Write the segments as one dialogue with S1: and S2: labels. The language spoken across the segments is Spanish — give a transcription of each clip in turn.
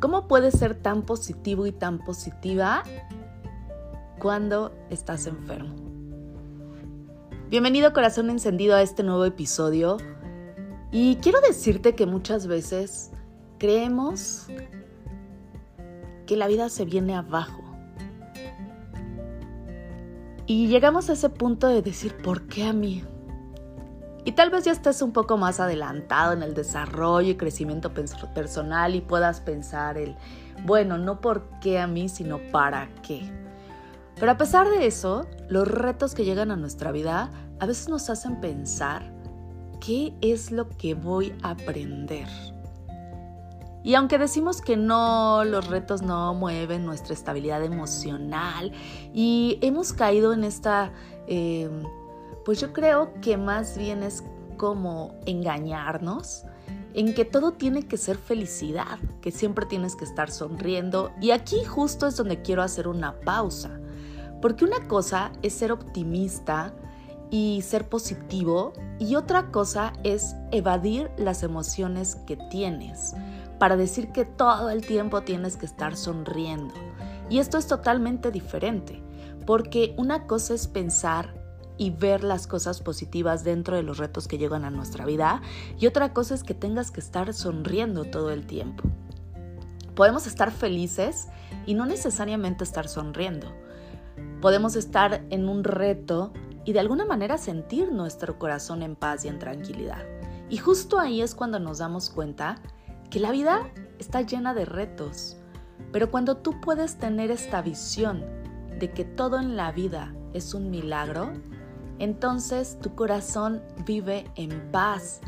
S1: ¿Cómo puedes ser tan positivo y tan positiva cuando estás enfermo? Bienvenido corazón encendido a este nuevo episodio y quiero decirte que muchas veces creemos que la vida se viene abajo. Y llegamos a ese punto de decir, ¿por qué a mí? Y tal vez ya estés un poco más adelantado en el desarrollo y crecimiento personal y puedas pensar el, bueno, no por qué a mí, sino para qué. Pero a pesar de eso, los retos que llegan a nuestra vida a veces nos hacen pensar qué es lo que voy a aprender. Y aunque decimos que no, los retos no mueven nuestra estabilidad emocional y hemos caído en esta... Eh, pues yo creo que más bien es como engañarnos en que todo tiene que ser felicidad, que siempre tienes que estar sonriendo. Y aquí justo es donde quiero hacer una pausa, porque una cosa es ser optimista y ser positivo y otra cosa es evadir las emociones que tienes para decir que todo el tiempo tienes que estar sonriendo. Y esto es totalmente diferente, porque una cosa es pensar y ver las cosas positivas dentro de los retos que llegan a nuestra vida. Y otra cosa es que tengas que estar sonriendo todo el tiempo. Podemos estar felices y no necesariamente estar sonriendo. Podemos estar en un reto y de alguna manera sentir nuestro corazón en paz y en tranquilidad. Y justo ahí es cuando nos damos cuenta que la vida está llena de retos. Pero cuando tú puedes tener esta visión de que todo en la vida es un milagro, entonces tu corazón vive en paz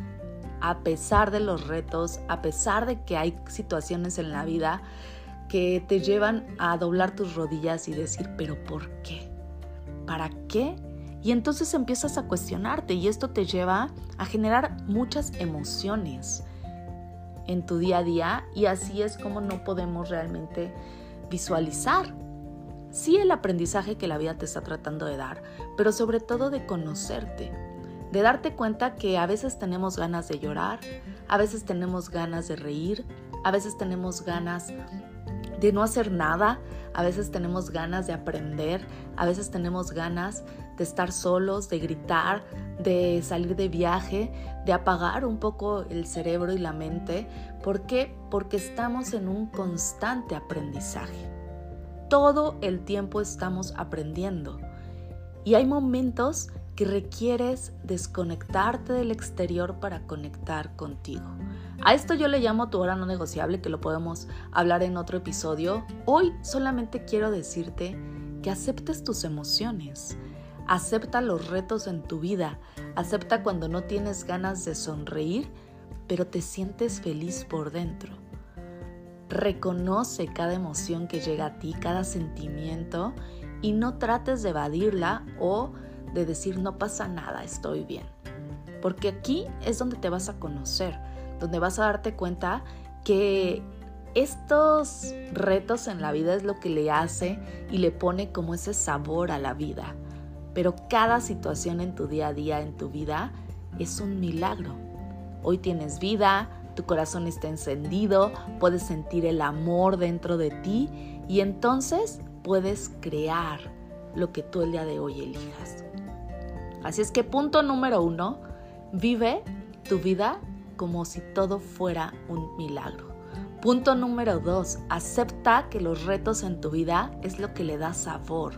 S1: a pesar de los retos, a pesar de que hay situaciones en la vida que te llevan a doblar tus rodillas y decir, pero ¿por qué? ¿Para qué? Y entonces empiezas a cuestionarte y esto te lleva a generar muchas emociones en tu día a día y así es como no podemos realmente visualizar sí el aprendizaje que la vida te está tratando de dar, pero sobre todo de conocerte, de darte cuenta que a veces tenemos ganas de llorar, a veces tenemos ganas de reír, a veces tenemos ganas de no hacer nada, a veces tenemos ganas de aprender, a veces tenemos ganas de estar solos, de gritar, de salir de viaje, de apagar un poco el cerebro y la mente. ¿Por qué? Porque estamos en un constante aprendizaje todo el tiempo estamos aprendiendo. Y hay momentos que requieres desconectarte del exterior para conectar contigo. A esto yo le llamo tu hora no negociable, que lo podemos hablar en otro episodio. Hoy solamente quiero decirte que aceptes tus emociones, acepta los retos en tu vida, acepta cuando no tienes ganas de sonreír, pero te sientes feliz por dentro. Reconoce cada emoción que llega a ti, cada sentimiento y no trates de evadirla o de decir no pasa nada, estoy bien. Porque aquí es donde te vas a conocer, donde vas a darte cuenta que estos retos en la vida es lo que le hace y le pone como ese sabor a la vida. Pero cada situación en tu día a día, en tu vida, es un milagro. Hoy tienes vida, tu corazón está encendido, puedes sentir el amor dentro de ti y entonces puedes crear lo que tú el día de hoy elijas. Así es que punto número uno, vive tu vida como si todo fuera un milagro. Punto número dos, acepta que los retos en tu vida es lo que le da sabor.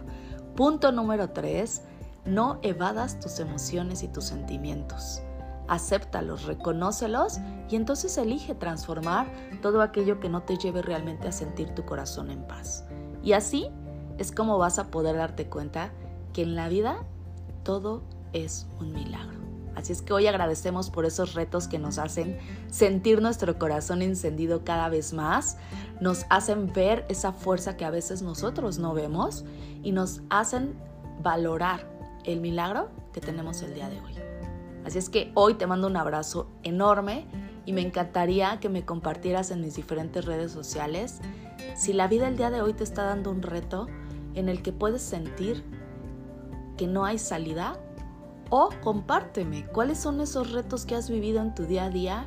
S1: Punto número tres, no evadas tus emociones y tus sentimientos acéptalos, reconócelos y entonces elige transformar todo aquello que no te lleve realmente a sentir tu corazón en paz. Y así es como vas a poder darte cuenta que en la vida todo es un milagro. Así es que hoy agradecemos por esos retos que nos hacen sentir nuestro corazón encendido cada vez más, nos hacen ver esa fuerza que a veces nosotros no vemos y nos hacen valorar el milagro que tenemos el día de hoy. Así es que hoy te mando un abrazo enorme y me encantaría que me compartieras en mis diferentes redes sociales si la vida el día de hoy te está dando un reto en el que puedes sentir que no hay salida o compárteme cuáles son esos retos que has vivido en tu día a día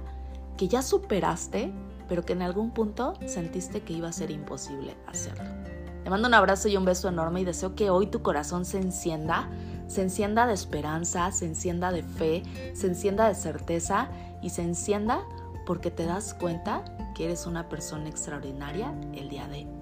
S1: que ya superaste pero que en algún punto sentiste que iba a ser imposible hacerlo. Te mando un abrazo y un beso enorme y deseo que hoy tu corazón se encienda, se encienda de esperanza, se encienda de fe, se encienda de certeza y se encienda porque te das cuenta que eres una persona extraordinaria el día de hoy.